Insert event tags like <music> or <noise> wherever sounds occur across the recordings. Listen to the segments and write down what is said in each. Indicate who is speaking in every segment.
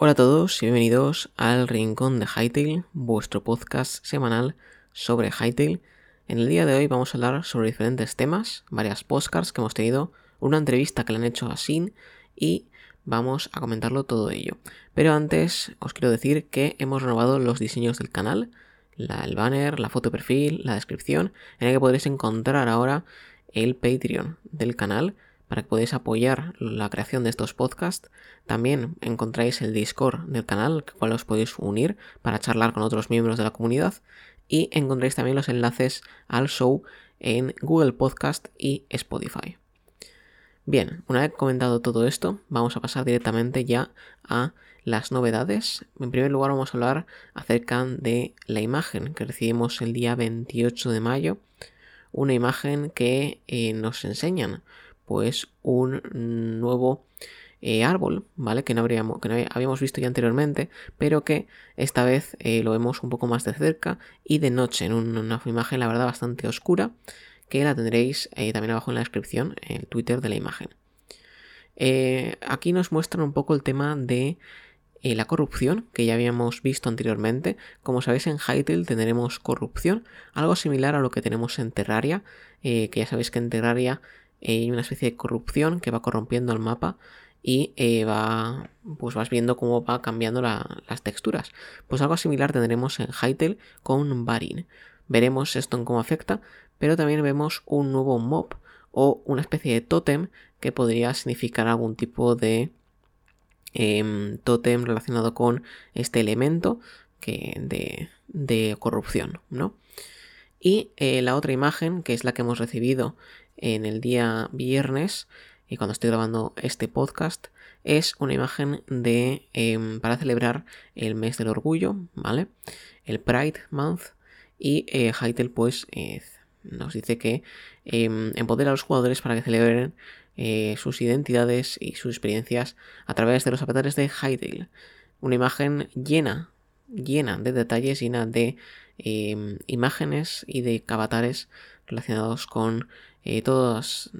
Speaker 1: Hola a todos y bienvenidos al Rincón de Hytale, vuestro podcast semanal sobre Hytale. En el día de hoy vamos a hablar sobre diferentes temas, varias postcards que hemos tenido, una entrevista que le han hecho a Sin y vamos a comentarlo todo ello. Pero antes os quiero decir que hemos renovado los diseños del canal, el banner, la foto de perfil, la descripción, en el que podréis encontrar ahora el Patreon del canal para que podáis apoyar la creación de estos podcasts. También encontráis el Discord del canal, al cual os podéis unir para charlar con otros miembros de la comunidad. Y encontráis también los enlaces al show en Google Podcast y Spotify. Bien, una vez comentado todo esto, vamos a pasar directamente ya a las novedades. En primer lugar vamos a hablar acerca de la imagen que recibimos el día 28 de mayo. Una imagen que eh, nos enseñan pues un nuevo eh, árbol, ¿vale? Que no, habíamos visto ya anteriormente, pero que esta vez eh, lo vemos un poco más de cerca y de noche, en una imagen, la verdad, bastante oscura, que la tendréis eh, también abajo en la descripción, en el Twitter de la imagen. aquí nos muestran un poco el tema de la corrupción que ya habíamos visto anteriormente. Como sabéis, en Hytale tendremos corrupción, algo similar a lo que tenemos en Terraria, que ya sabéis que en Terraria hay una especie de corrupción que va corrompiendo el mapa y eh, va, pues vas viendo cómo va cambiando las texturas. Pues algo similar tendremos en Hytale con Barin. Veremos esto en cómo afecta, pero también vemos un nuevo mob o una especie de tótem que podría significar algún tipo de eh, tótem relacionado con este elemento que de, de corrupción, ¿no? Y eh, la otra imagen, que es la que hemos recibido en el día viernes y cuando estoy grabando este podcast es una imagen de em, para celebrar el mes del orgullo, ¿vale? El Pride Month y eh, pues eh, nos dice que eh, empodera a los jugadores para que celebren eh, sus identidades y sus experiencias a través de los avatares de Hytale. Una imagen llena, llena de detalles, llena de em, imágenes y de avatares relacionados con eh, todos,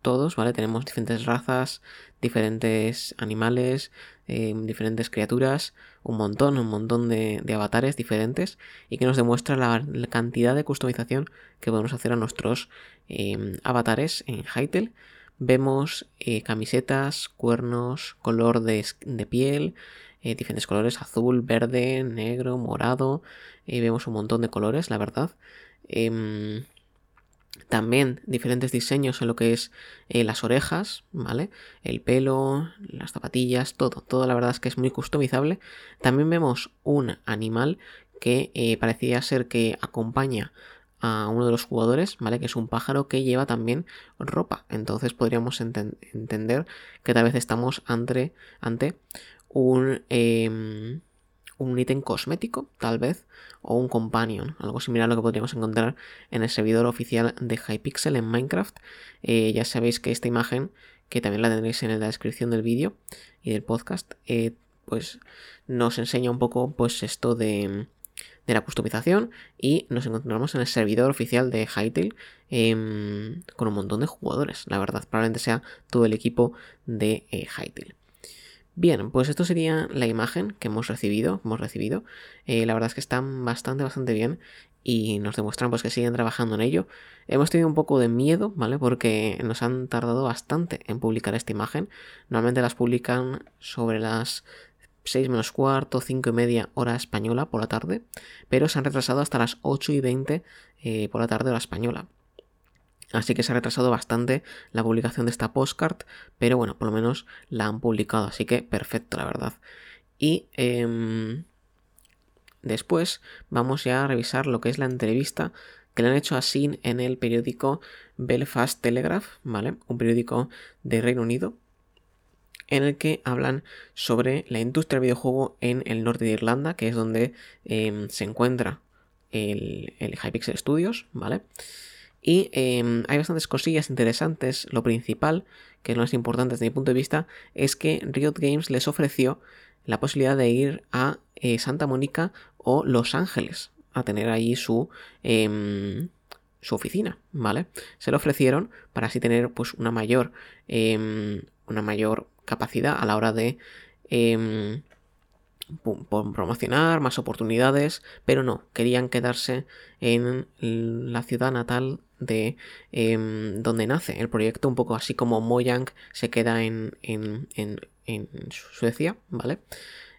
Speaker 1: todos, ¿vale? Tenemos diferentes razas, diferentes animales, em, diferentes criaturas, un montón, un montón de, avatares diferentes y que nos demuestra la, cantidad de customización que podemos hacer a nuestros em, avatares en Hytale. Vemos eh, camisetas, cuernos, color de, piel, eh, diferentes colores, azul, verde, negro, morado. vemos un montón de colores, la verdad. También diferentes diseños en lo que es eh, las orejas, ¿vale? El pelo, las zapatillas, todo. Todo la verdad es que es muy customizable. También vemos un animal que eh, parecía ser que acompaña a uno de los jugadores, ¿vale? Que es un pájaro que lleva también ropa. Entonces podríamos entender que tal vez estamos ante, ante un... Em, un ítem cosmético, tal vez, o un companion, algo similar a lo que podríamos encontrar en el servidor oficial de Hypixel en Minecraft. Eh, ya sabéis que esta imagen, que también la tendréis en la descripción del vídeo y del podcast, eh, pues nos enseña un poco pues esto de, la customización y nos encontramos en el servidor oficial de Hytale em, con un montón de jugadores, la verdad, probablemente sea todo el equipo de eh, Hytale. Bien, pues esto sería la imagen que hemos recibido. Hemos recibido. Eh, la verdad es que están bastante, bastante bien y nos demuestran pues que siguen trabajando en ello. Hemos tenido un poco de miedo, ¿vale? Porque nos han tardado bastante en publicar esta imagen. Normalmente las publican sobre las 6 menos cuarto, 5 y media hora española por la tarde, pero se han retrasado hasta las 8 y 20 eh, por la tarde hora española. Así que se ha retrasado bastante la publicación de esta postcard, pero bueno, por lo menos la han publicado, así que perfecto, la verdad. Y em, después vamos ya a revisar lo que es la entrevista que le han hecho a Sin en el periódico Belfast Telegraph, ¿vale? Un periódico de Reino Unido, en el que hablan sobre la industria del videojuego en el norte de Irlanda, que es donde em, se encuentra el, el Hypixel Studios, ¿vale? Y em, hay bastantes cosillas interesantes. Lo principal, que es lo más importante desde mi punto de vista, es que Riot Games les ofreció la posibilidad de ir a eh, Santa Mónica o Los Ángeles a tener allí su, em, su oficina, ¿vale? Se lo ofrecieron para así tener pues una mayor, em, una mayor capacidad a la hora de promocionar, más oportunidades, pero no, querían quedarse en la ciudad natal de em, donde nace el proyecto, un poco así como Mojang se queda en, en, en, Suecia, ¿vale?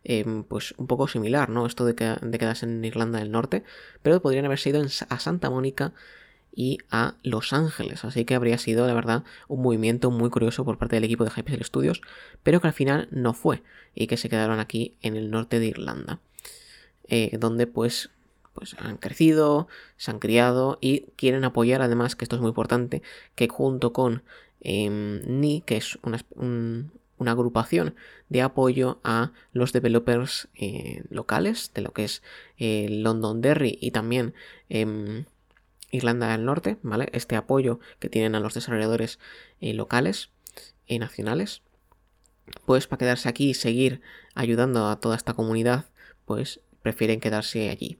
Speaker 1: Em, pues un poco similar, ¿no? Esto de, de quedarse en Irlanda del Norte, pero podrían haberse ido a Santa Mónica y a Los Ángeles. Así que habría sido, la verdad, un movimiento muy curioso por parte del equipo de Hypixel Studios, pero que al final no fue y que se quedaron aquí en el norte de Irlanda, eh, donde pues, pues han crecido, se han criado y quieren apoyar, además, que esto es muy importante, que junto con em, NI, que es una, agrupación de apoyo a los developers eh, locales de lo que es eh, London Derry y también em, Irlanda del Norte, ¿vale? Este apoyo que tienen a los desarrolladores eh, locales y nacionales. Pues para quedarse aquí y seguir ayudando a toda esta comunidad, pues prefieren quedarse allí.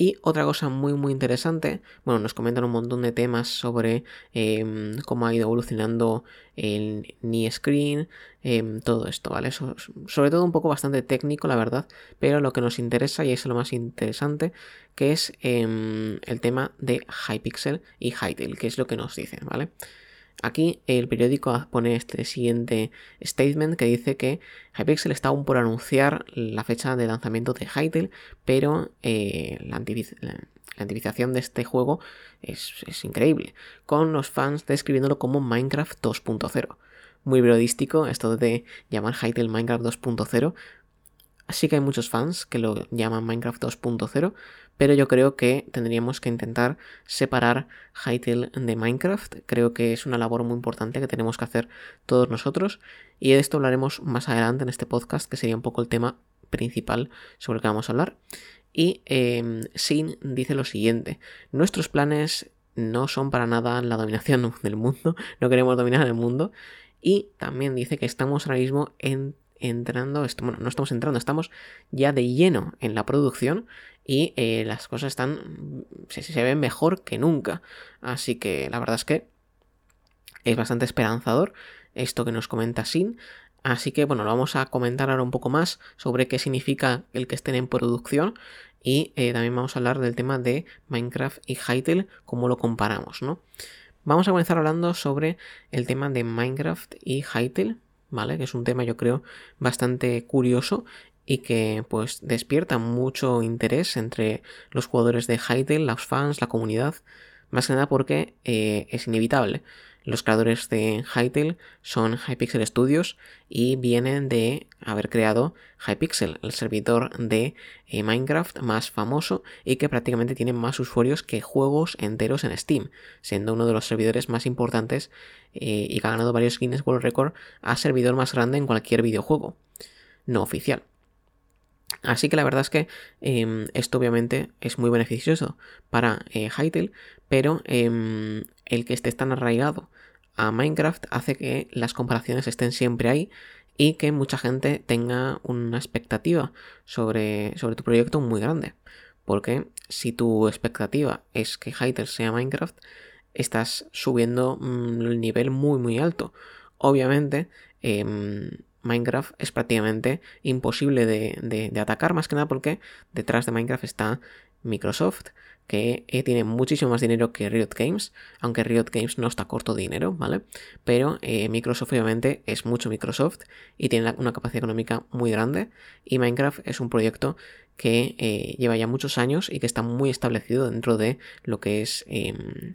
Speaker 1: Y otra cosa muy muy interesante, bueno, nos comentan un montón de temas sobre em, cómo ha ido evolucionando el Ni Screen, em, todo esto, ¿vale? sobre todo un poco bastante técnico, la verdad, pero lo que nos interesa y es lo más interesante, que es em, el tema de Hypixel y Hytale, que es lo que nos dicen, ¿vale? Aquí el periódico pone este siguiente statement que dice que Hypixel está aún por anunciar la fecha de lanzamiento de Hytale, pero eh, la, antivización de este juego es, increíble, con los fans describiéndolo como Minecraft 2.0. Muy periodístico esto de llamar Hytale Minecraft 2.0. Así que hay muchos fans que lo llaman Minecraft 2.0, pero yo creo que tendríamos que intentar separar Hytale de Minecraft. Creo que es una labor muy importante que tenemos que hacer todos nosotros y de esto hablaremos más adelante en este podcast, que sería un poco el tema principal sobre el que vamos a hablar. Y eh, Sin dice lo siguiente, nuestros planes no son para nada la dominación del mundo, <laughs> no queremos dominar el mundo. Y también dice que estamos ahora mismo entrando, bueno, no estamos entrando, estamos ya de lleno en la producción y eh, las cosas están, se, se ven mejor que nunca. Así que la verdad es que es bastante esperanzador esto que nos comenta Sin. Así que bueno, lo vamos a comentar ahora un poco más sobre qué significa el que estén en producción y eh, también vamos a hablar del tema de Minecraft y Hytale, cómo lo comparamos, ¿no? Vamos a comenzar hablando sobre el tema de Minecraft y Hytale, ¿vale? Que es un tema yo creo bastante curioso y que pues despierta mucho interés entre los jugadores de Hytale, los fans, la comunidad, más que nada porque eh, es inevitable. Los creadores de Hytale son Hypixel Studios y vienen de haber creado Hypixel, el servidor de eh, Minecraft más famoso y que prácticamente tiene más usuarios que juegos enteros en Steam, siendo uno de los servidores más importantes eh, y que ha ganado varios Guinness World Record a servidor más grande en cualquier videojuego no oficial. Así que la verdad es que em, esto obviamente es muy beneficioso para eh, Hytale, pero em, el que esté tan arraigado a Minecraft hace que las comparaciones estén siempre ahí y que mucha gente tenga una expectativa sobre, sobre tu proyecto muy grande. Porque si tu expectativa es que Hytale sea Minecraft, estás subiendo mm, el nivel muy muy alto. Obviamente, em, Minecraft es prácticamente imposible de, atacar, más que nada porque detrás de Minecraft está Microsoft, que eh, tiene muchísimo más dinero que Riot Games, aunque Riot Games no está corto de dinero, ¿vale? Pero eh, Microsoft obviamente es mucho Microsoft y tiene una capacidad económica muy grande y Minecraft es un proyecto que eh, lleva ya muchos años y que está muy establecido dentro de lo que es em,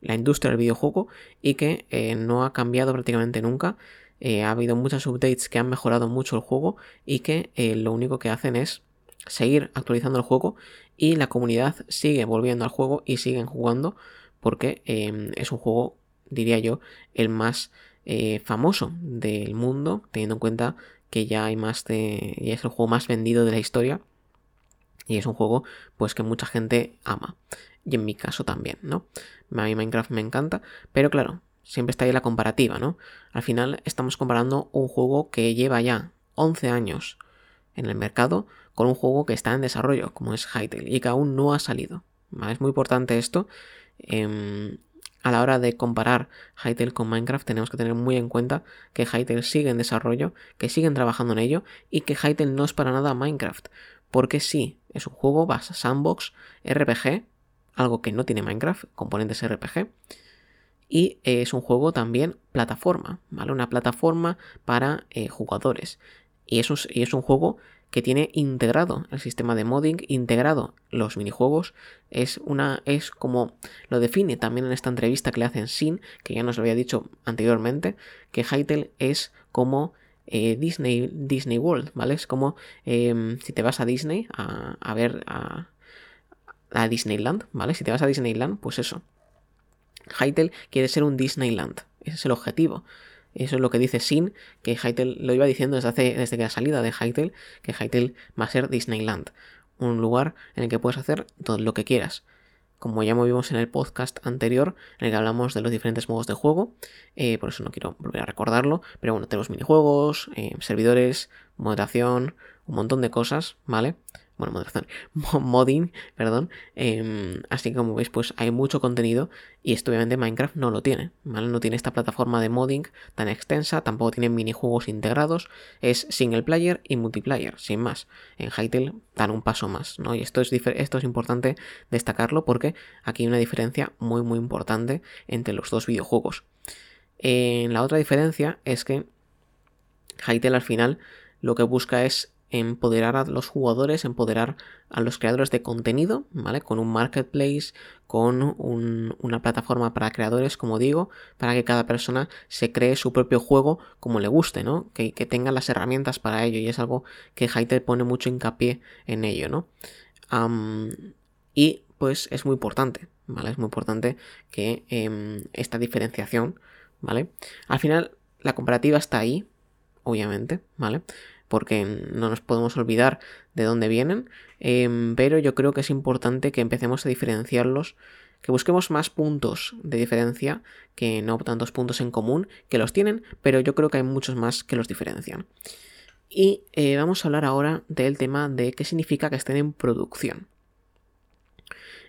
Speaker 1: la industria del videojuego y que no ha cambiado prácticamente nunca ha habido muchas updates que han mejorado mucho el juego y que lo único que hacen es seguir actualizando el juego y la comunidad sigue volviendo al juego y siguen jugando porque em, es un juego, diría yo, el más eh, famoso del mundo, teniendo en cuenta que ya hay más de. es el juego más vendido de la historia. Y es un juego, pues, que mucha gente ama. Y en mi caso también, ¿no? A mí Minecraft me encanta. Pero claro, siempre está ahí la comparativa, ¿no? Al final estamos comparando un juego que lleva ya 11 años en el mercado con un juego que está en desarrollo, como es Hytale, y que aún no ha salido. Es muy importante esto. Em, a la hora de comparar Hytale con Minecraft tenemos que tener muy en cuenta que Hytale sigue en desarrollo, que siguen trabajando en ello y que Hytale no es para nada Minecraft. Porque sí, es un juego base sandbox, RPG, algo que no tiene Minecraft, componentes RPG. Y es un juego también plataforma, ¿vale? Una plataforma para eh, jugadores. Y y es un juego que tiene integrado el sistema de modding, integrado los minijuegos, es una es como lo define también en esta entrevista que le hacen Sin, que ya nos lo había dicho anteriormente, que Hytale es como eh, Disney, Disney World, ¿vale? Es como em, si te vas a Disney a, ver a, a, Disneyland, ¿vale? Si te vas a Disneyland, pues eso. Hytale quiere ser un Disneyland, ese es el objetivo. Eso es lo que dice Sin, que Hytale lo iba diciendo desde, hace, desde la salida de Hytale, que Hytale va a ser Disneyland, un lugar en el que puedes hacer todo lo que quieras. Como ya movimos en el podcast anterior, en el que hablamos de los diferentes modos de juego, eh, por eso no quiero volver a recordarlo, pero bueno, tenemos minijuegos, eh, servidores, moderación, un montón de cosas, ¿vale? Bueno, moderación, <laughs> modding, perdón. Em, así que como veis, pues hay mucho contenido y esto obviamente Minecraft no lo tiene. No tiene esta plataforma de modding tan extensa, tampoco tiene minijuegos integrados, es single player y multiplayer, sin más. En Hytale dan un paso más, ¿no? Y esto es, esto es importante destacarlo porque aquí hay una diferencia muy, muy importante entre los dos videojuegos. la otra diferencia es que Hytale al final lo que busca es empoderar a los jugadores, empoderar a los creadores de contenido, ¿vale? Con un marketplace, con una plataforma para creadores, como digo, para que cada persona se cree su propio juego como le guste, ¿no? Que, tenga las herramientas para ello y es algo que Hytale pone mucho hincapié en ello, ¿no? y pues es muy importante, ¿vale? Es muy importante que em, esta diferenciación, ¿vale? Al final la comparativa está ahí, obviamente, ¿vale? Porque no nos podemos olvidar de dónde vienen, em, pero yo creo que es importante que empecemos a diferenciarlos, que busquemos más puntos de diferencia, que no tantos puntos en común, que los tienen, pero yo creo que hay muchos más que los diferencian. Y eh, vamos a hablar ahora del tema de qué significa que estén en producción.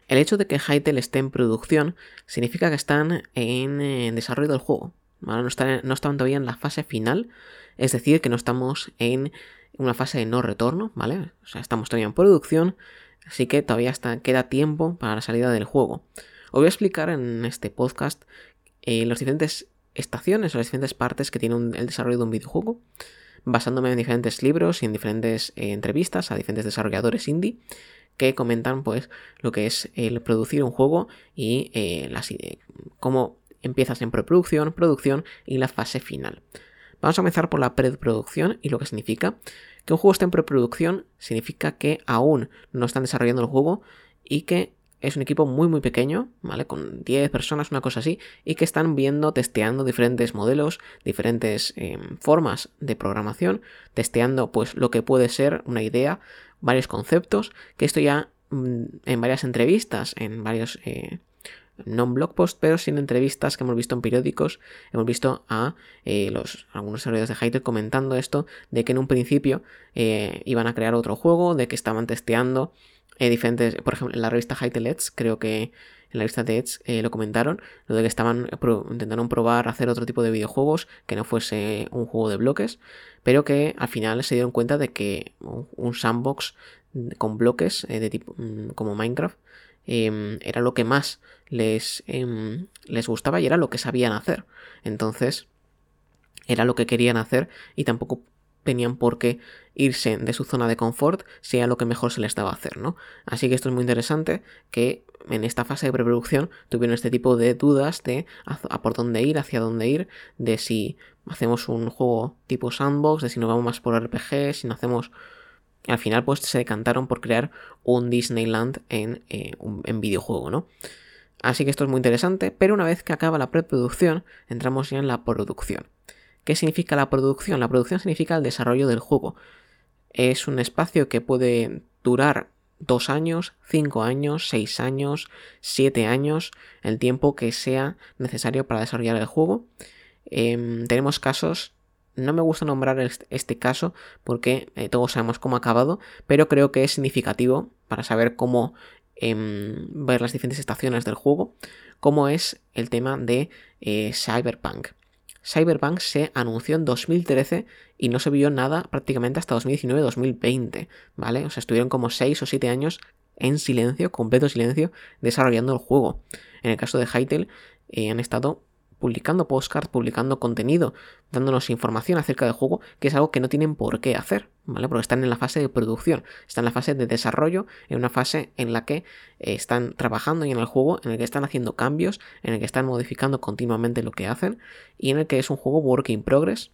Speaker 1: El hecho de que Hytale esté en producción significa que están en, eh, desarrollo del juego. No, están, no están todavía en la fase final es decir, que no estamos en una fase de no retorno, ¿vale? O sea, estamos todavía en producción, así que todavía está, queda tiempo para la salida del juego. Os voy a explicar en este podcast eh, las diferentes estaciones o las diferentes partes que tiene el desarrollo de un videojuego, basándome en diferentes libros y en diferentes eh, entrevistas a diferentes desarrolladores indie que comentan pues lo que es el producir un juego y eh, las, cómo empiezas en preproducción, producción y la fase final. Vamos a comenzar por la preproducción y lo que significa. Que un juego esté en preproducción significa que aún no están desarrollando el juego y que es un equipo muy muy pequeño, ¿vale? Con 10 personas, una cosa así, y que están viendo, testeando diferentes modelos, diferentes em, formas de programación, testeando pues lo que puede ser una idea, varios conceptos, que esto ya mm, en varias entrevistas, en varios eh, no en blog post, pero sin entrevistas que hemos visto en periódicos, hemos visto a eh, algunos desarrolladores de Hytale comentando esto, de que en un principio eh, iban a crear otro juego, de que estaban testeando eh, diferentes, por ejemplo, en la revista Hytale Edge, creo que en la revista de Edge lo comentaron, lo de que estaban intentaron probar hacer otro tipo de videojuegos que no fuese un juego de bloques, pero que al final se dieron cuenta de que un sandbox con bloques de tipo mm, como Minecraft Em, era lo que más les, em, les gustaba y era lo que sabían hacer. Entonces, era lo que querían hacer y tampoco tenían por qué irse de su zona de confort sea lo que mejor se les daba hacer, ¿no? Así que esto es muy interesante que en esta fase de preproducción tuvieron este tipo de dudas de a, por dónde ir, hacia dónde ir, de si hacemos un juego tipo sandbox, de si nos vamos más por RPG, si no hacemos al final pues se decantaron por crear un Disneyland en, eh, en videojuego, ¿no? Así que esto es muy interesante, pero una vez que acaba la preproducción, entramos ya en la producción. ¿Qué significa la producción? La producción significa el desarrollo del juego. Es un espacio que puede durar dos años, cinco años, seis años, siete años, el tiempo que sea necesario para desarrollar el juego. Em, tenemos casos no me gusta nombrar este caso porque eh, todos sabemos cómo ha acabado, pero creo que es significativo para saber cómo em, ver las diferentes estaciones del juego, como es el tema de eh, Cyberpunk. Cyberpunk se anunció en 2013 y no se vio nada prácticamente hasta 2019-2020, ¿vale? O sea, estuvieron como 6 o 7 años en silencio, completo silencio, desarrollando el juego. En el caso de Hytale, eh, han estado publicando postcards, publicando contenido, dándonos información acerca del juego, que es algo que no tienen por qué hacer, ¿vale? Porque están en la fase de producción, están en la fase de desarrollo, en una fase en la que eh, están trabajando y en el juego, en el que están haciendo cambios, en el que están modificando continuamente lo que hacen y en el que es un juego work in progress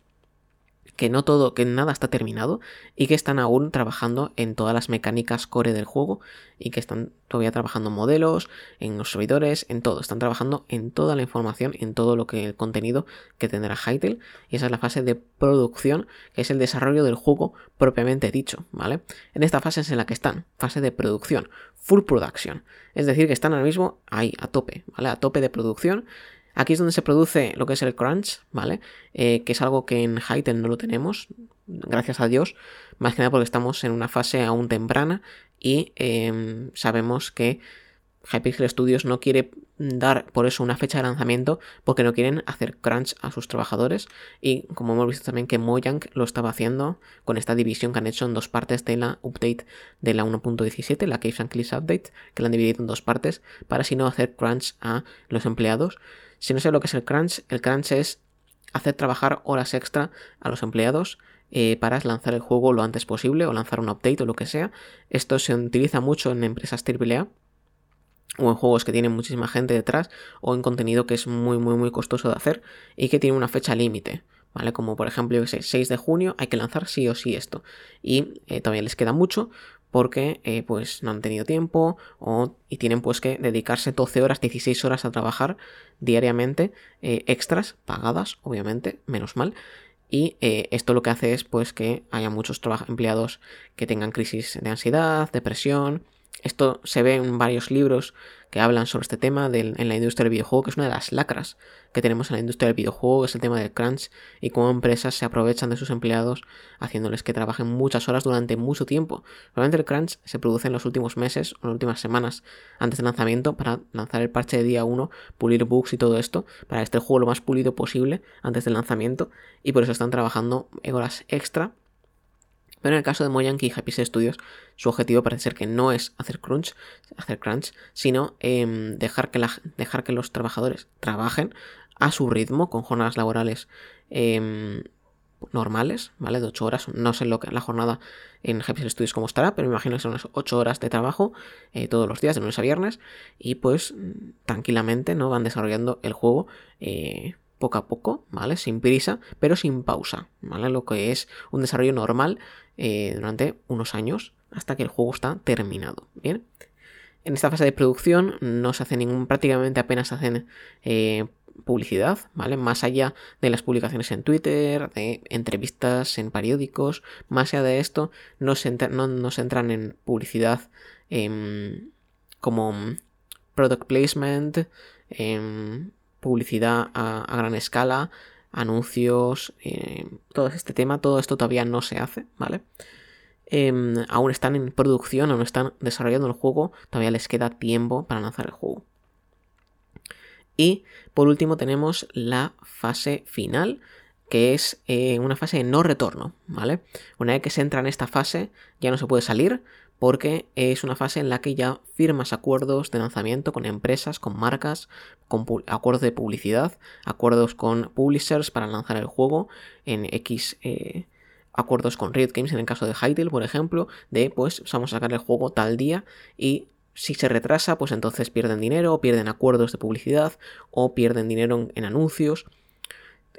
Speaker 1: que no todo, que nada está terminado y que están aún trabajando en todas las mecánicas core del juego y que están todavía trabajando modelos, en los servidores, en todo. Están trabajando en toda la información, en todo lo que el contenido que tendrá Hytale y esa es la fase de producción, que es el desarrollo del juego propiamente dicho, ¿vale? En esta fase es en la que están, fase de producción, full production. Es decir, que están ahora mismo ahí, a tope, ¿vale? A tope de producción Aquí es donde se produce lo que es el crunch, ¿vale? Eh, que es algo que en Hytale no lo tenemos, gracias a Dios, más que nada porque estamos en una fase aún temprana y em, sabemos que Hypixel Studios no quiere dar por eso una fecha de lanzamiento porque no quieren hacer crunch a sus trabajadores y como hemos visto también que Mojang lo estaba haciendo con esta división que han hecho en dos partes de la update de la 1.17, la Caves and Cliffs Update, que la han dividido en dos partes para así no hacer crunch a los empleados. Si no sé lo que es el crunch, el crunch es hacer trabajar horas extra a los empleados eh, para lanzar el juego lo antes posible o lanzar un update o lo que sea. Esto se utiliza mucho en empresas AAA o en juegos que tienen muchísima gente detrás o en contenido que es muy muy muy costoso de hacer y que tiene una fecha límite. ¿Vale? Como por ejemplo, yo sé, 6 de junio hay que lanzar sí o sí esto. Y eh, todavía les queda mucho porque eh, pues no han tenido tiempo o, y tienen pues que dedicarse 12 horas, 16 horas a trabajar diariamente, eh, extras, pagadas, obviamente, menos mal. Y esto lo que hace es pues que haya muchos empleados que tengan crisis de ansiedad, depresión, esto se ve en varios libros que hablan sobre este tema en la industria del videojuego, que es una de las lacras que tenemos en la industria del videojuego, que es el tema del crunch y cómo empresas se aprovechan de sus empleados haciéndoles que trabajen muchas horas durante mucho tiempo. Realmente el crunch se produce en los últimos meses o en las últimas semanas antes del lanzamiento para lanzar el parche de día 1, pulir bugs y todo esto, para el juego lo más pulido posible antes del lanzamiento y por eso están trabajando horas extra pero en el caso de Mojang y Happy Studios, su objetivo parece ser que no es hacer crunch, hacer crunch, sino em, dejar, que dejar que los trabajadores trabajen a su ritmo, con jornadas laborales em, normales, ¿vale? De 8 horas. No sé lo que la jornada en Happy Studios cómo estará, pero me imagino que son unas 8 horas de trabajo eh, todos los días, de lunes a viernes, y pues tranquilamente, ¿no? Van desarrollando el juego. Poco a poco, ¿vale? Sin prisa, pero sin pausa, ¿vale? Lo que es un desarrollo normal eh, durante unos años hasta que el juego está terminado, ¿bien? En esta fase de producción no se hace ningún, prácticamente apenas se hacen eh, publicidad, ¿vale? Más allá de las publicaciones en Twitter, de entrevistas en periódicos, más allá de esto, no se, no, entran en publicidad em, como product placement, em, publicidad a, gran escala, anuncios, eh, todo este tema, todo esto todavía no se hace, ¿vale? Em, aún están en producción, aún están desarrollando el juego, todavía les queda tiempo para lanzar el juego. Y por último tenemos la fase final, que es eh, una fase de no retorno, ¿vale? Una vez que se entra en esta fase ya no se puede salir, porque es una fase en la que ya firmas acuerdos de lanzamiento con empresas, con marcas, con acuerdos de publicidad, acuerdos con publishers para lanzar el juego en X eh, acuerdos con Riot Games en el caso de Hytale, por ejemplo, de pues vamos a sacar el juego tal día y si se retrasa, pues entonces pierden dinero, o pierden acuerdos de publicidad, o pierden dinero en anuncios.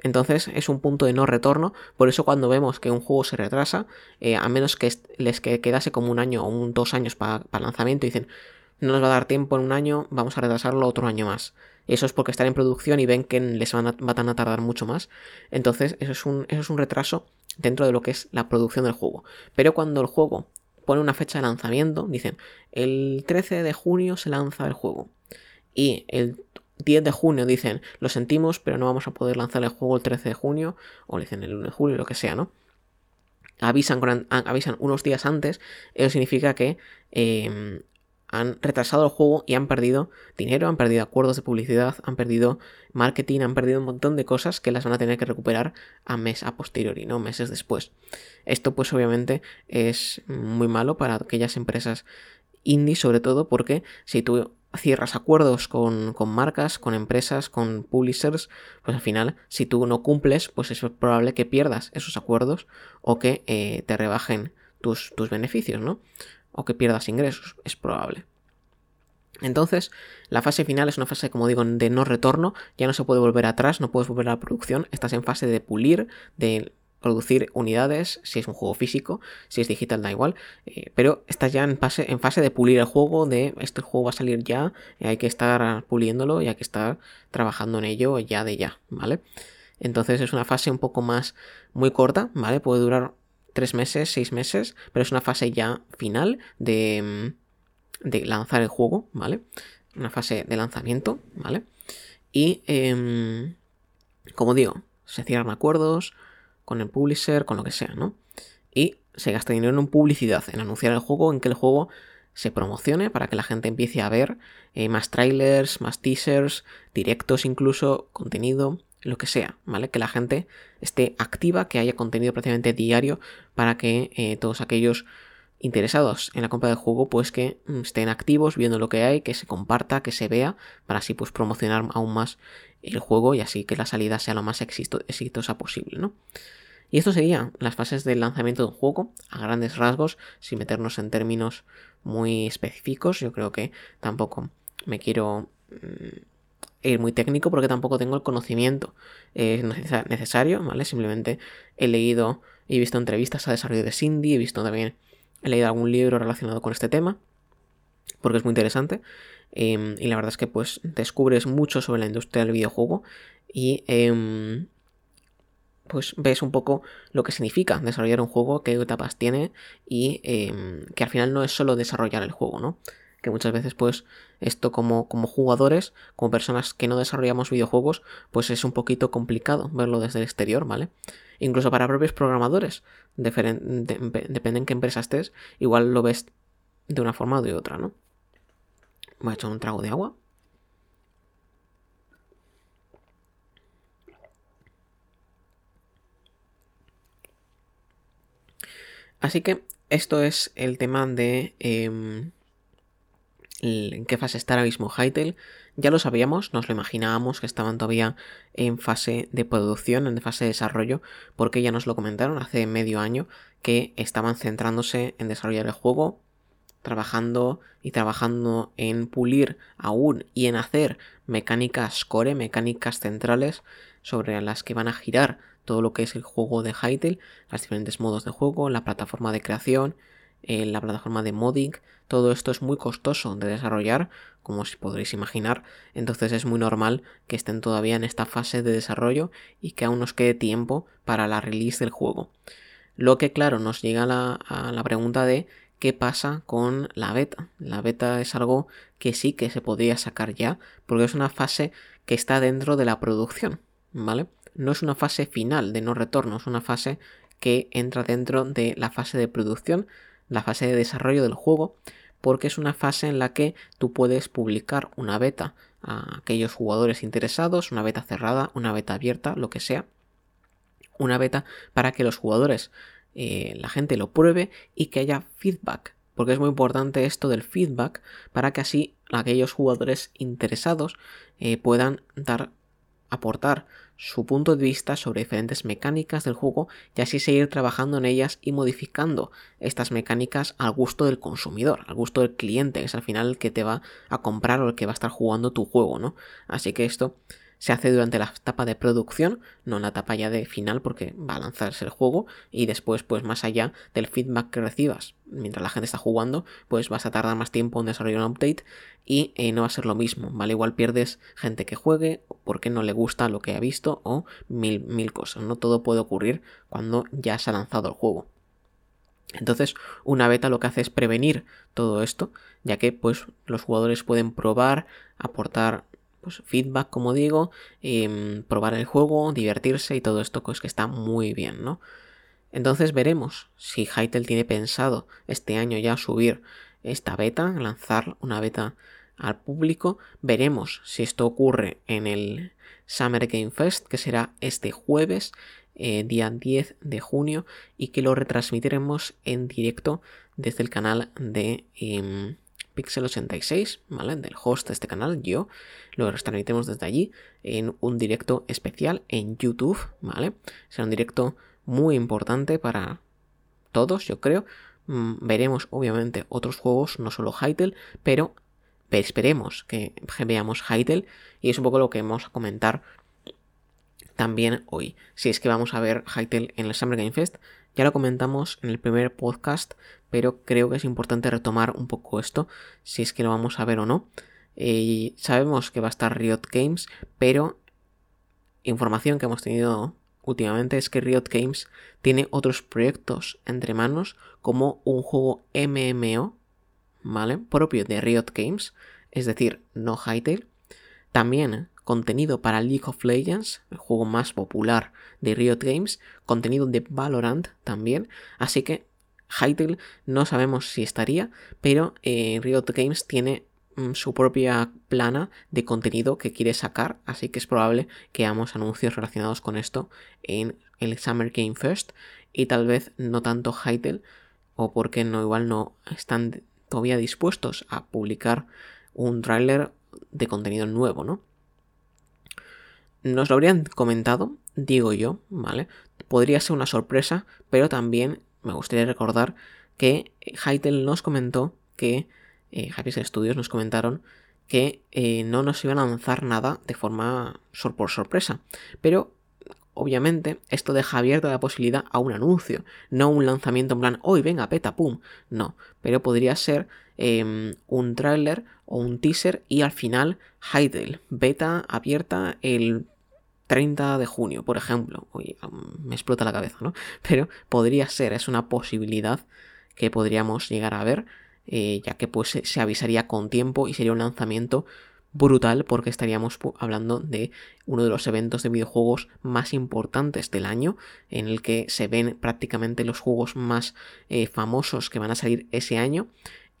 Speaker 1: Entonces es un punto de no retorno, por eso cuando vemos que un juego se retrasa, eh, a menos que les quedase como un año o un, dos años para lanzamiento, dicen, no nos va a dar tiempo en un año, vamos a retrasarlo otro año más. Eso es porque están en producción y ven que les van a, van a tardar mucho más. Entonces eso es, un, eso es un retraso dentro de lo que es la producción del juego. Pero cuando el juego pone una fecha de lanzamiento, dicen, el 13 de junio se lanza el juego. Y el 10 de junio dicen, lo sentimos, pero no vamos a poder lanzar el juego el 13 de junio, o le dicen el 1 de julio, lo que sea, ¿no? Avisan, avisan unos días antes, eso significa que em, han retrasado el juego y han perdido dinero, han perdido acuerdos de publicidad, han perdido marketing, han perdido un montón de cosas que las van a tener que recuperar a mes a posteriori, ¿no? Meses después. Esto pues obviamente es muy malo para aquellas empresas indie sobre todo porque si tú cierras acuerdos con, marcas, con empresas, con publishers, pues al final, si tú no cumples, pues es probable que pierdas esos acuerdos o que eh, te rebajen tus, tus beneficios, ¿no? O que pierdas ingresos, es probable. Entonces, la fase final es una fase, como digo, de no retorno, ya no se puede volver atrás, no puedes volver a la producción, estás en fase de pulir, de producir unidades, si es un juego físico, si es digital da igual, eh, pero estás ya en fase, en fase de pulir el juego, de este juego va a salir ya, y hay que estar puliéndolo y hay que estar trabajando en ello ya de ya, ¿vale? Entonces es una fase un poco más muy corta, ¿vale? Puede durar tres meses, seis meses, pero es una fase ya final de, mm, de lanzar el juego, ¿vale? Una fase de lanzamiento, ¿vale? Y, em, como digo, se cierran acuerdos, con el publisher, con lo que sea, ¿no? Y se gasta dinero en publicidad, en anunciar el juego, en que el juego se promocione para que la gente empiece a ver eh, más trailers, más teasers, directos incluso, contenido, lo que sea, ¿vale? Que la gente esté activa, que haya contenido prácticamente diario para que eh, todos aquellos interesados en la compra del juego pues que mm, estén activos viendo lo que hay, que se comparta, que se vea, para así pues promocionar aún más el juego y así que la salida sea lo más exitosa posible, ¿no? Y esto sería las fases del lanzamiento de un juego, a grandes rasgos, sin meternos en términos muy específicos. Yo creo que tampoco me quiero mm, ir muy técnico porque tampoco tengo el conocimiento necesario, ¿vale? Simplemente he leído y visto entrevistas a desarrollo de Cindy, he visto también, he leído algún libro relacionado con este tema, porque es muy interesante. Em, y la verdad es que pues descubres mucho sobre la industria del videojuego y em, pues ves un poco lo que significa desarrollar un juego, qué etapas tiene y em, que al final no es solo desarrollar el juego, ¿no? Que muchas veces pues esto como, como jugadores, como personas que no desarrollamos videojuegos, pues es un poquito complicado verlo desde el exterior, ¿vale? Incluso para propios programadores, depende en qué empresa estés, igual lo ves de una forma o de otra, ¿no? Voy a echar un trago de agua. Así que esto es el tema de em, en qué fase está ahora mismo Hytale. Ya lo sabíamos, nos lo imaginábamos que estaban todavía en fase de producción, en fase de desarrollo, porque ya nos lo comentaron hace medio año que estaban centrándose en desarrollar el juego, trabajando y trabajando en pulir aún y en hacer mecánicas core, mecánicas centrales sobre las que van a girar todo lo que es el juego de Hytale, los diferentes modos de juego, la plataforma de creación, eh, la plataforma de modding, todo esto es muy costoso de desarrollar, como os podréis imaginar, entonces es muy normal que estén todavía en esta fase de desarrollo y que aún nos quede tiempo para la release del juego. Lo que claro nos llega a la pregunta de qué pasa con la beta. La beta es algo que sí que se podría sacar ya, porque es una fase que está dentro de la producción, ¿vale? No es una fase final de no retorno, es una fase que entra dentro de la fase de producción, la fase de desarrollo del juego, porque es una fase en la que tú puedes publicar una beta a aquellos jugadores interesados, una beta cerrada, una beta abierta, lo que sea. Una beta para que los jugadores eh, la gente lo pruebe y que haya feedback. Porque es muy importante esto del feedback para que así aquellos jugadores interesados eh, puedan dar, aportar su punto de vista sobre diferentes mecánicas del juego y así seguir trabajando en ellas y modificando estas mecánicas al gusto del consumidor, al gusto del cliente, que es al final el que te va a comprar o el que va a estar jugando tu juego, ¿no? Así que esto se hace durante la etapa de producción, no en la etapa ya de final porque va a lanzarse el juego y después pues más allá del feedback que recibas mientras la gente está jugando pues vas a tardar más tiempo en desarrollar un update y eh, no va a ser lo mismo, ¿vale? Igual pierdes gente que juegue porque no le gusta lo que ha visto o mil, mil cosas, no todo puede ocurrir cuando ya se ha lanzado el juego. Entonces, una beta lo que hace es prevenir todo esto, ya que pues los jugadores pueden probar, aportar pues, feedback, como digo, em, probar el juego, divertirse y todo esto, pues que está muy bien, ¿no? Entonces veremos si Hytale tiene pensado este año ya subir esta beta, lanzar una beta al público. Veremos si esto ocurre en el Summer Game Fest, que será este jueves, eh, día 10 de junio, y que lo retransmitiremos en directo desde el canal de em, Pixel86, ¿vale? Del host de este canal, yo. Lo retransmitiremos desde allí en un directo especial en YouTube, ¿vale? Será un directo muy importante para todos, yo creo. Mm, veremos obviamente otros juegos, no solo Hytale, pero esperemos que veamos Hytale y es un poco lo que vamos a comentar también hoy. Si es que vamos a ver Hytale en el Summer Game Fest, ya lo comentamos en el primer podcast, pero creo que es importante retomar un poco esto, si es que lo vamos a ver o no. Eh, sabemos que va a estar Riot Games, pero información que hemos tenido últimamente es que Riot Games tiene otros proyectos entre manos, como un juego MMO, ¿vale? Propio de Riot Games, es decir, no Hytale. También contenido para League of Legends, el juego más popular de Riot Games, contenido de Valorant también, así que Hytale no sabemos si estaría, pero eh, Riot Games tiene mm, su propia plana de contenido que quiere sacar, así que es probable que hagamos anuncios relacionados con esto en el Summer Game First y tal vez no tanto Hytale o porque no igual no están todavía dispuestos a publicar un tráiler de contenido nuevo, ¿no? Nos lo habrían comentado, digo yo, ¿vale? Podría ser una sorpresa, pero también me gustaría recordar que Hytale nos comentó que, eh, Studios nos comentaron que eh, no nos iban a lanzar nada de forma por sorpresa, pero obviamente esto deja abierta la posibilidad a un anuncio, no un lanzamiento en plan, hoy venga, peta, pum, no, pero podría ser em, un tráiler o un teaser y al final Hytale, beta abierta el 30 de junio, por ejemplo. Uy, me explota la cabeza, ¿no? Pero podría ser, es una posibilidad que podríamos llegar a ver, eh, ya que pues se avisaría con tiempo y sería un lanzamiento brutal porque estaríamos hablando de uno de los eventos de videojuegos más importantes del año en el que se ven prácticamente los juegos más eh, famosos que van a salir ese año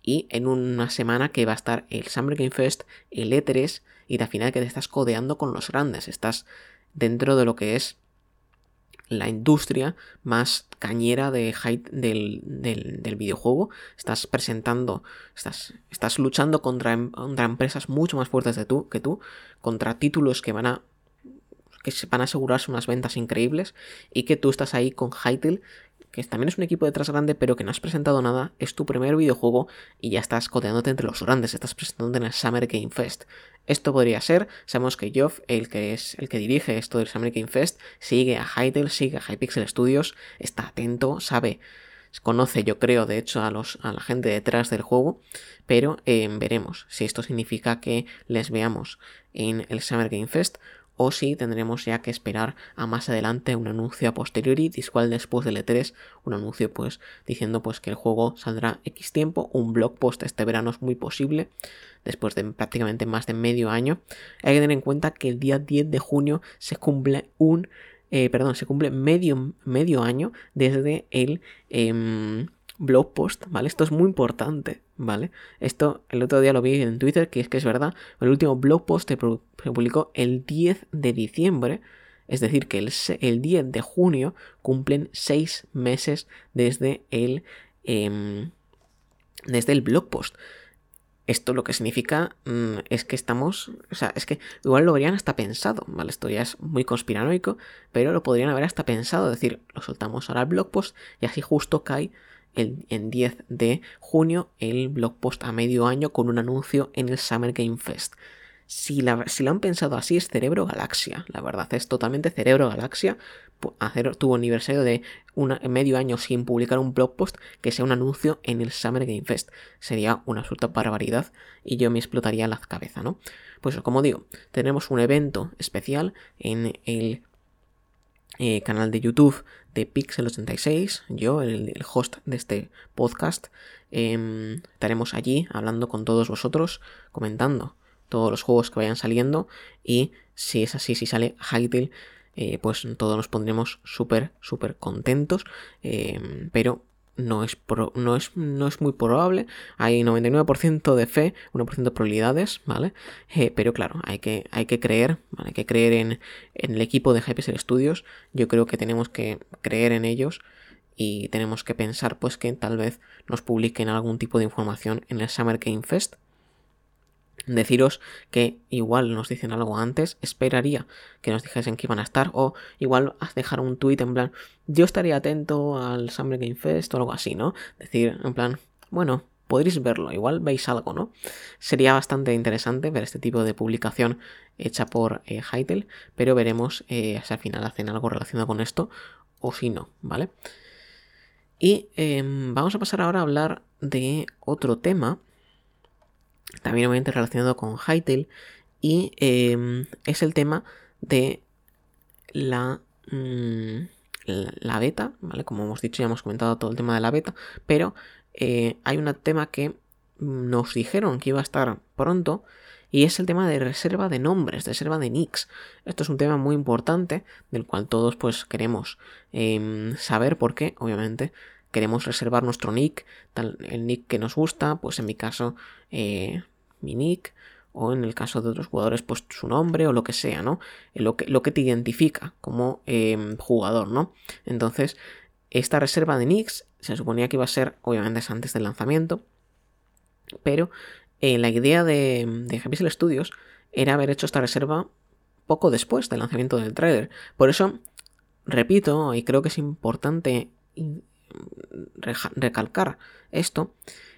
Speaker 1: y en una semana que va a estar el Summer Game Fest, el E3 y al final que te estás codeando con los grandes, estás dentro de lo que es la industria más cañera de del, del, videojuego. Estás presentando, estás, estás luchando contra, em, contra, empresas mucho más fuertes de tú, que tú, contra títulos que van a que van a asegurarse unas ventas increíbles y que tú estás ahí con Hytale que también es un equipo detrás grande, pero que no has presentado nada, es tu primer videojuego y ya estás codeándote entre los grandes, estás presentándote en el Summer Game Fest. Esto podría ser, sabemos que Geoff, el que es el que dirige esto del Summer Game Fest, sigue a Hytale, sigue a Hypixel Studios, está atento, sabe, conoce yo creo de hecho a, los, a la gente detrás del juego, pero eh, veremos si esto significa que les veamos en el Summer Game Fest o si tendremos ya que esperar a más adelante un anuncio a posteriori, discual después del E3, un anuncio pues diciendo pues que el juego saldrá X tiempo, un blog post este verano es muy posible, después de prácticamente más de medio año. Hay que tener en cuenta que el día 10 de junio se cumple un, eh, perdón, se cumple medio, medio año desde el... Em, blog post, ¿vale? Esto es muy importante, ¿vale? Esto el otro día lo vi en Twitter, que es que es verdad. El último blog post se publicó el 10 de diciembre, es decir, que el, el 10 de junio cumplen seis meses desde el, em, desde el blog post. Esto lo que significa mm, es que estamos, o sea, es que igual lo habrían hasta pensado, ¿vale? Esto ya es muy conspiranoico, pero lo podrían haber hasta pensado, es decir, lo soltamos ahora al blog post y así justo cae el, en 10 de junio el blog post a medio año con un anuncio en el Summer Game Fest. Si, la, si lo han pensado así es Cerebro Galaxia, la verdad es totalmente Cerebro Galaxia hacer tu aniversario de un medio año sin publicar un blog post que sea un anuncio en el Summer Game Fest. Sería una absoluta barbaridad y yo me explotaría la cabeza, ¿no? Pues como digo, tenemos un evento especial en el eh, canal de YouTube de Pixel86, yo, el, host de este podcast, em, estaremos allí hablando con todos vosotros, comentando todos los juegos que vayan saliendo y si es así, si sale Hytale, eh, pues todos nos pondremos súper, súper contentos, em, pero no es, no es, no es muy probable. Hay 99% de fe, 1% de probabilidades, ¿vale? Eh, pero claro, hay que, hay que creer. Hay que creer en, en el equipo de Hypixel Studios. Yo creo que tenemos que creer en ellos y tenemos que pensar pues que tal vez nos publiquen algún tipo de información en el Summer Game Fest Deciros que igual nos dicen algo antes, esperaría que nos dijesen que iban a estar, o igual dejar un tweet en plan, yo estaría atento al Summer Game Fest o algo así, ¿no? Decir, en plan, bueno, podréis verlo, igual veis algo, ¿no? Sería bastante interesante ver este tipo de publicación hecha por eh, Heitel, pero veremos eh, si al final hacen algo relacionado con esto o si no, ¿vale? Y em, vamos a pasar ahora a hablar de otro tema también obviamente relacionado con Hytale, y em, es el tema de la, mm, la beta, ¿vale? Como hemos dicho, ya hemos comentado todo el tema de la beta, pero eh, hay un tema que nos dijeron que iba a estar pronto, y es el tema de reserva de nombres, reserva de nicks. Esto es un tema muy importante del cual todos pues queremos em, saber porque obviamente queremos reservar nuestro nick, el nick que nos gusta, pues en mi caso eh, mi nick, o en el caso de otros jugadores, pues su nombre o lo que sea, ¿no? Eh, lo que, lo que te identifica como em, jugador, ¿no? Entonces, esta reserva de nicks se suponía que iba a ser, obviamente, antes del lanzamiento, pero eh, la idea de, de Happy Studios era haber hecho esta reserva poco después del lanzamiento del trailer. Por eso, repito, y creo que es importante recalcar esto,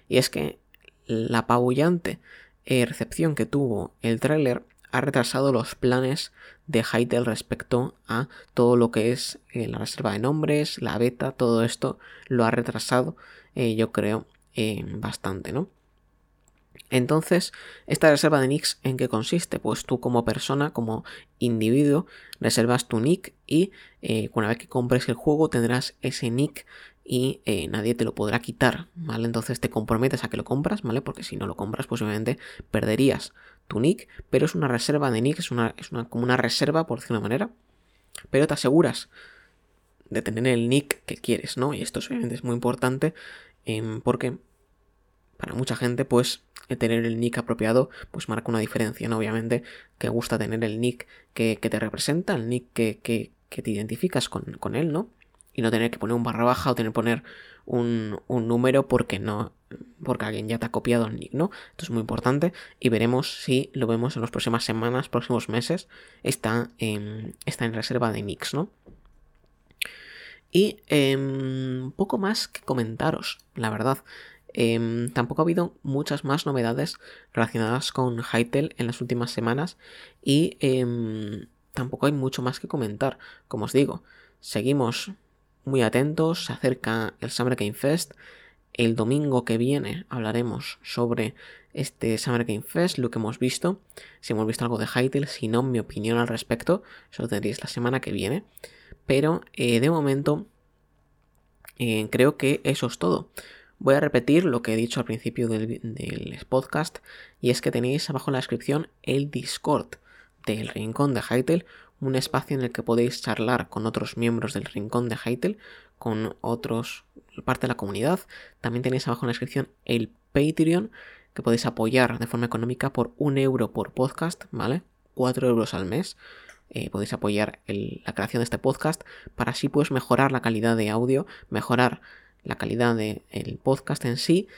Speaker 1: y es que la apabullante eh, recepción que tuvo el tráiler ha retrasado los planes de Hytale respecto a todo lo que es eh, la reserva de nombres, la beta, todo esto lo ha retrasado, eh, yo creo, bastante, ¿no? Entonces, esta reserva de nicks, ¿en qué consiste? Pues tú como persona, como individuo, reservas tu nick y una vez que compres el juego tendrás ese nick y eh, nadie te lo podrá quitar, ¿vale? Entonces te comprometes a que lo compras, ¿vale? Porque si no lo compras, posiblemente perderías tu nick, pero es una reserva de nick, es una, es una, como una reserva, por decirlo de una manera, pero te aseguras de tener el nick que quieres, ¿no? Y esto obviamente es muy importante em, porque para mucha gente, pues, tener el nick apropiado, pues marca una diferencia, ¿no? Obviamente que gusta tener el nick que, te representa, el nick que, que, que te identificas con, con él, ¿no? Y no tener que poner un barra baja o tener que poner un, número porque no porque alguien ya te ha copiado el nick, ¿no? Esto es muy importante y veremos si lo vemos en las próximas semanas, próximos meses, está está en reserva de nicks, ¿no? Y eh, poco más que comentaros, la verdad. Em, tampoco ha habido muchas más novedades relacionadas con Hytale en las últimas semanas y em, tampoco hay mucho más que comentar. Como os digo, seguimos muy atentos, se acerca el Summer Game Fest. El domingo que viene hablaremos sobre este Summer Game Fest, lo que hemos visto, si hemos visto algo de Hytale, si no, mi opinión al respecto, eso lo tendréis la semana que viene. Pero eh, de momento eh, creo que eso es todo. Voy a repetir lo que he dicho al principio del, podcast y es que tenéis abajo en la descripción el Discord del Rincón de Hytale, un espacio en el que podéis charlar con otros miembros del rincón de Heitel, con otros parte de la comunidad. También tenéis abajo en la descripción el Patreon, que podéis apoyar de forma económica por un euro por podcast, ¿vale? 4 euros al mes. Eh, podéis apoyar la creación de este podcast para así pues mejorar la calidad de audio, mejorar la calidad del podcast en sí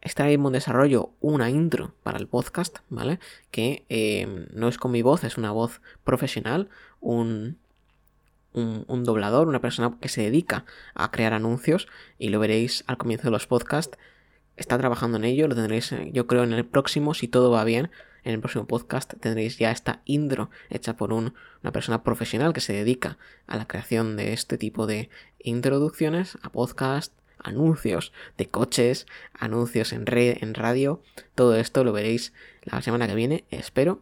Speaker 1: está en desarrollo una intro para el podcast, ¿vale? Que eh, no es con mi voz, es una voz profesional, un, un, doblador, una persona que se dedica a crear anuncios y lo veréis al comienzo de los podcasts. Está trabajando en ello, lo tendréis eh, yo creo en el próximo, si todo va bien, en el próximo podcast tendréis ya esta intro hecha por una persona profesional que se dedica a la creación de este tipo de introducciones a podcast, anuncios de coches, anuncios en, red, en radio, todo esto lo veréis la semana que viene, espero.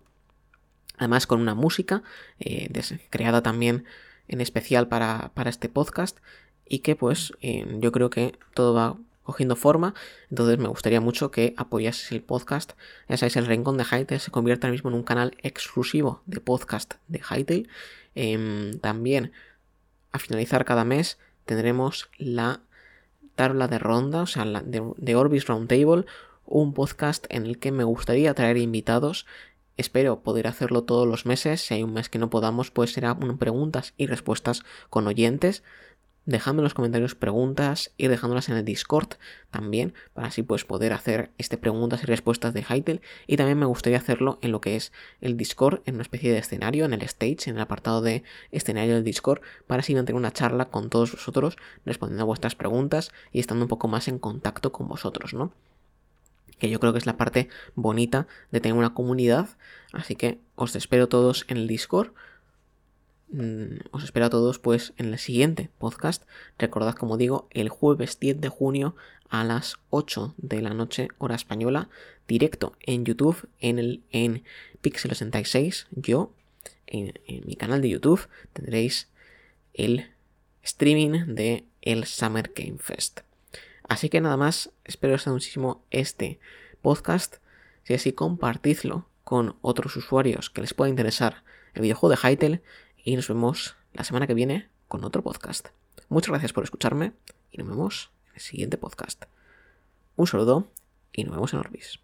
Speaker 1: Además con una música eh, creada también en especial para, este podcast y que pues eh, yo creo que todo va cogiendo forma, entonces me gustaría mucho que apoyases el podcast. Ya sabéis, el Rincón de Hytale se convierte ahora mismo en un canal exclusivo de podcast de Hytale. Em, también, a finalizar cada mes, tendremos la tabla de ronda, o sea, de, de Orbis Roundtable, un podcast en el que me gustaría traer invitados Espero poder hacerlo todos los meses. Si hay un mes que no podamos, pues será preguntas y respuestas con oyentes. Dejadme en los comentarios preguntas y dejándolas en el Discord también, para así pues poder hacer este preguntas y respuestas de Hytale. Y también me gustaría hacerlo en lo que es el Discord, en una especie de escenario, en el stage, en el apartado de escenario del Discord, para así mantener una charla con todos vosotros, respondiendo a vuestras preguntas y estando un poco más en contacto con vosotros, ¿no? que yo creo que es la parte bonita de tener una comunidad. Así que os espero todos en el Discord. Mm, os espero a todos pues en el siguiente podcast. Recordad, como digo, el jueves 10 de junio a las 8 de la noche, hora española, directo en YouTube, en el en Pixel 66. Yo, en, mi canal de YouTube, tendréis el streaming de el Summer Game Fest. Así que nada más, espero os muchísimo este podcast. Si así, compartidlo con otros usuarios que les pueda interesar el videojuego de Hytale y nos vemos la semana que viene con otro podcast. Muchas gracias por escucharme y nos vemos en el siguiente podcast. Un saludo y nos vemos en Orbis.